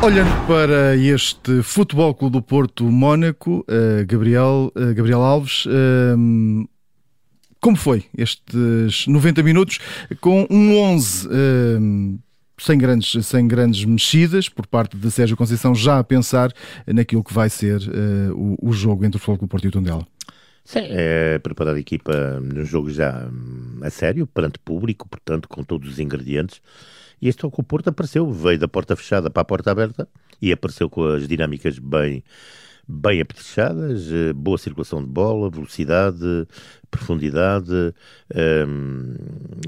Olhando para este Futebol Clube do Porto Mónaco, uh, Gabriel, uh, Gabriel Alves, uh, como foi estes 90 minutos com um 11 sem grandes, sem grandes mexidas por parte de Sérgio Conceição, já a pensar naquilo que vai ser o, o, jogo entre o Futebol Clube do Porto e o Tondela? Sim, é preparar a equipa no jogo já hum, a sério, perante público, portanto, com todos os ingredientes. E este é o que o Porto apareceu, veio da porta fechada para a porta aberta e apareceu com as dinâmicas bem bem apetrechadas, eh, boa circulação de bola, velocidade, profundidade. Ehm,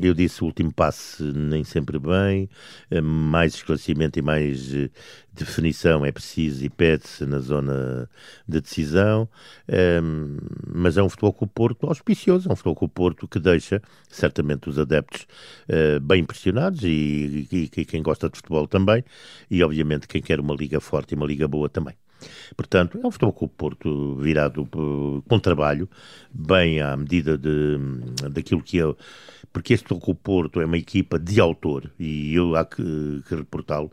eu disse o último passe nem sempre bem, eh, mais esclarecimento e mais eh, definição é preciso e pede-se na zona de decisão. Ehm, mas é um futebol com o Porto auspicioso, é um futebol com o Porto que deixa certamente os adeptos bem impressionados e, e, e quem gosta de futebol também, e obviamente quem quer uma liga forte e uma liga boa também. Portanto, é um futebol com o Porto virado com trabalho, bem à medida de, daquilo que é. Porque este com o Porto é uma equipa de autor, e eu há que, que reportá-lo.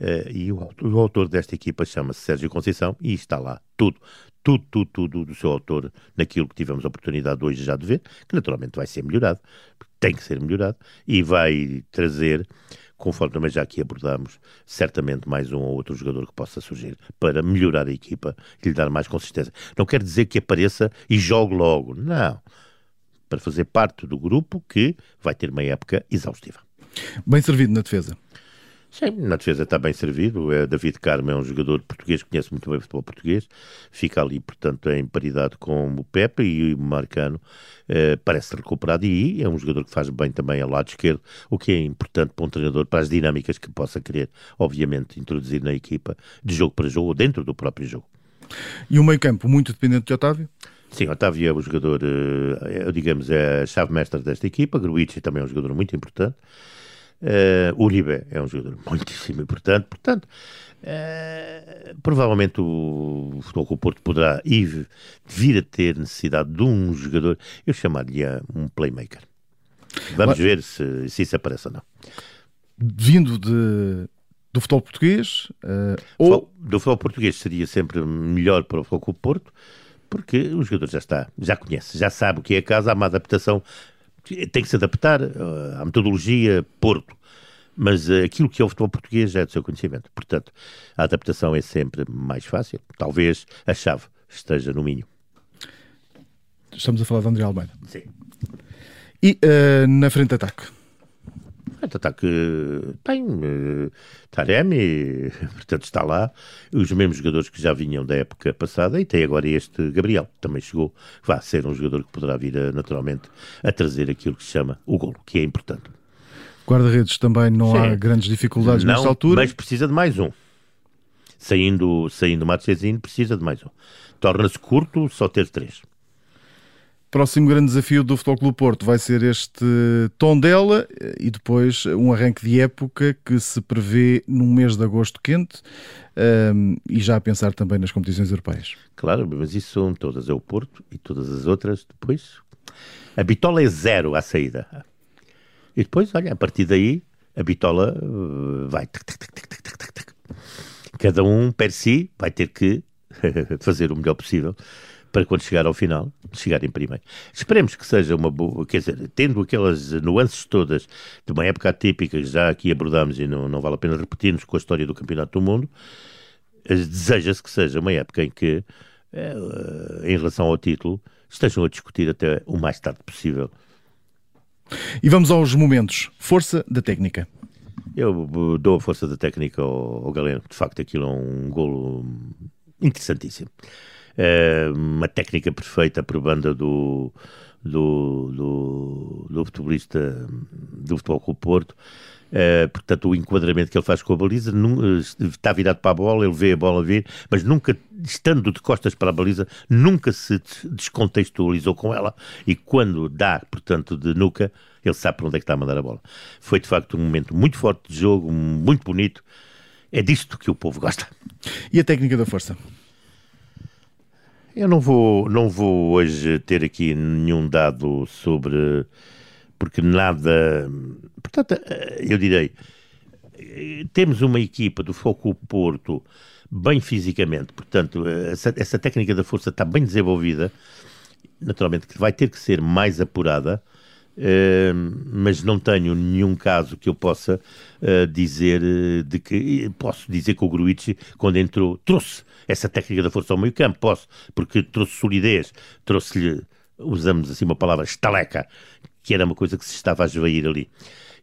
Uh, e o, o, autor desta equipa chama-se Sérgio Conceição, e está lá tudo tudo, tudo, tudo do seu autor naquilo que tivemos a oportunidade hoje já de ver, que naturalmente vai ser melhorado, tem que ser melhorado, e vai trazer conforme também já aqui abordamos, certamente mais um ou outro jogador que possa surgir para melhorar a equipa e lhe dar mais consistência. Não quer dizer que apareça e jogue logo, não. Para fazer parte do grupo que vai ter uma época exaustiva. Bem servido na defesa. Sim, na defesa está bem servido. É, David Carmo é um jogador português que conhece muito bem o futebol português. Fica ali, portanto, em paridade com o Pepe e o Marcano eh, parece recuperado e é um jogador que faz bem também ao lado esquerdo, o que é importante para um treinador, para as dinâmicas que possa querer, obviamente, introduzir na equipa de jogo para jogo ou dentro do próprio jogo. E o meio campo muito dependente de Otávio? Sim, Otávio é o jogador, eh, digamos, é a chave mestra desta equipa. Gruitch também é um jogador muito importante. Uh, Uribe é um jogador muitíssimo importante, portanto, uh, provavelmente o Futebol o Porto poderá ir, vir a ter necessidade de um jogador, eu chamaria lhe um playmaker. Vamos Mas, ver se, se isso aparece ou não. Vindo de, do futebol português? Uh, ou... Do futebol português seria sempre melhor para o Futebol Porto, porque o jogador já está, já conhece, já sabe o que é a casa, há uma adaptação tem que se adaptar uh, à metodologia Porto, mas uh, aquilo que é o futebol português é do seu conhecimento. Portanto, a adaptação é sempre mais fácil. Talvez a chave esteja no Minho. Estamos a falar de André Almeida. Sim. E uh, na frente de ataque? Frente ataque tem uh, Taremi, portanto está lá, os mesmos jogadores que já vinham da época passada e tem agora este Gabriel, também chegou, vai ser um jogador que poderá vir a, naturalmente a trazer aquilo que se chama o golo, que é importante. Guarda-redes também não Sim. há grandes dificuldades não, nesta altura. Mas precisa de mais um. Saindo, saindo Marchezinho, precisa de mais um. Torna-se curto só ter três. Próximo grande desafio do Futebol Clube Porto vai ser este Tondela e depois um arranque de época que se prevê num mês de agosto quente um, e já a pensar também nas competições europeias. Claro, mas isso são todas, é o Porto e todas as outras depois. A bitola é zero à saída. E depois, olha, a partir daí, a bitola uh, vai. Cada um, per si, vai ter que fazer o melhor possível para quando chegar ao final, chegar em primeiro. Esperemos que seja uma boa, quer dizer, tendo aquelas nuances todas de uma época atípica que já aqui abordámos e não, não vale a pena repetirmos com a história do Campeonato do Mundo, eh, deseja-se que seja uma época em que, eh, em relação ao título, estejam a discutir até o mais tarde possível. E vamos aos momentos. Força da técnica. Eu dou a força da técnica ao, ao Galeno. De facto, aquilo é um golo interessantíssimo. Eh, uma técnica perfeita por banda do, do, do, do futebolista do Futebol Clube Porto. Uh, portanto, o enquadramento que ele faz com a baliza num, está virado para a bola, ele vê a bola vir, mas nunca, estando de costas para a baliza, nunca se descontextualizou com ela. E quando dá, portanto, de nuca, ele sabe para onde é que está a mandar a bola. Foi de facto um momento muito forte de jogo, muito bonito. É disto que o povo gosta. E a técnica da força? Eu não vou, não vou hoje ter aqui nenhum dado sobre. Porque nada. Portanto, eu direi. temos uma equipa do Foco Porto bem fisicamente, portanto, essa, essa técnica da força está bem desenvolvida, naturalmente que vai ter que ser mais apurada, Uh, mas não tenho nenhum caso que eu possa uh, dizer uh, de que posso dizer que o Gruitch quando entrou trouxe essa técnica da força ao meio campo, posso, porque trouxe solidez, trouxe-lhe, usamos assim uma palavra, estaleca, que era uma coisa que se estava a esvair ali.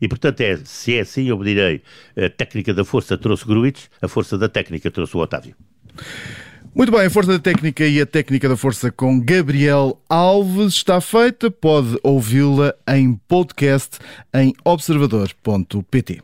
E, portanto, é, se é assim, eu direi, a técnica da força trouxe Gruitch, a força da técnica trouxe o Otávio. Muito bem, a força da técnica e a técnica da força com Gabriel Alves está feita. Pode ouvi-la em podcast em observador.pt.